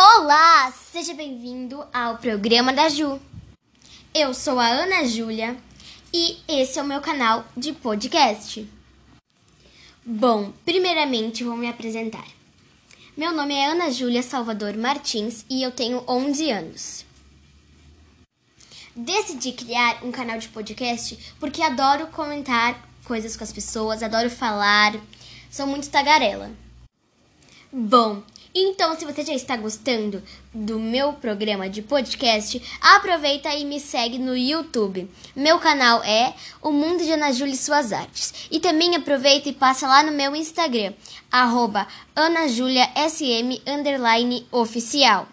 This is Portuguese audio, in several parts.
Olá, seja bem-vindo ao programa da Ju. Eu sou a Ana Júlia e esse é o meu canal de podcast. Bom, primeiramente vou me apresentar. Meu nome é Ana Júlia Salvador Martins e eu tenho 11 anos. Decidi criar um canal de podcast porque adoro comentar coisas com as pessoas, adoro falar, sou muito tagarela. Bom, então se você já está gostando do meu programa de podcast, aproveita e me segue no YouTube. Meu canal é O Mundo de Ana Júlia e Suas Artes. E também aproveita e passa lá no meu Instagram, arroba AnaJuliaSM oficial.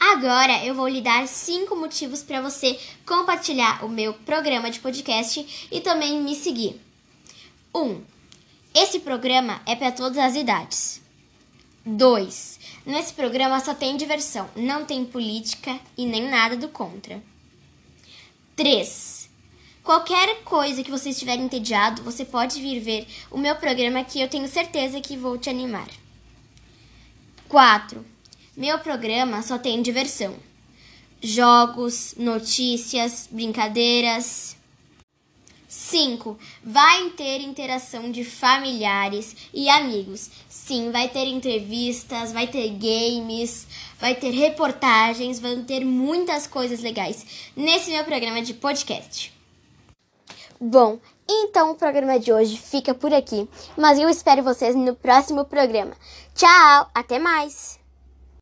Agora eu vou lhe dar cinco motivos para você compartilhar o meu programa de podcast e também me seguir. 1. Um, esse programa é para todas as idades. 2. Nesse programa só tem diversão, não tem política e nem nada do contra. 3. Qualquer coisa que você estiver entediado, você pode vir ver o meu programa que eu tenho certeza que vou te animar. 4. Meu programa só tem diversão. Jogos, notícias, brincadeiras. 5. Vai ter interação de familiares e amigos. Sim, vai ter entrevistas, vai ter games, vai ter reportagens, vão ter muitas coisas legais nesse meu programa de podcast. Bom, então o programa de hoje fica por aqui, mas eu espero vocês no próximo programa. Tchau, até mais!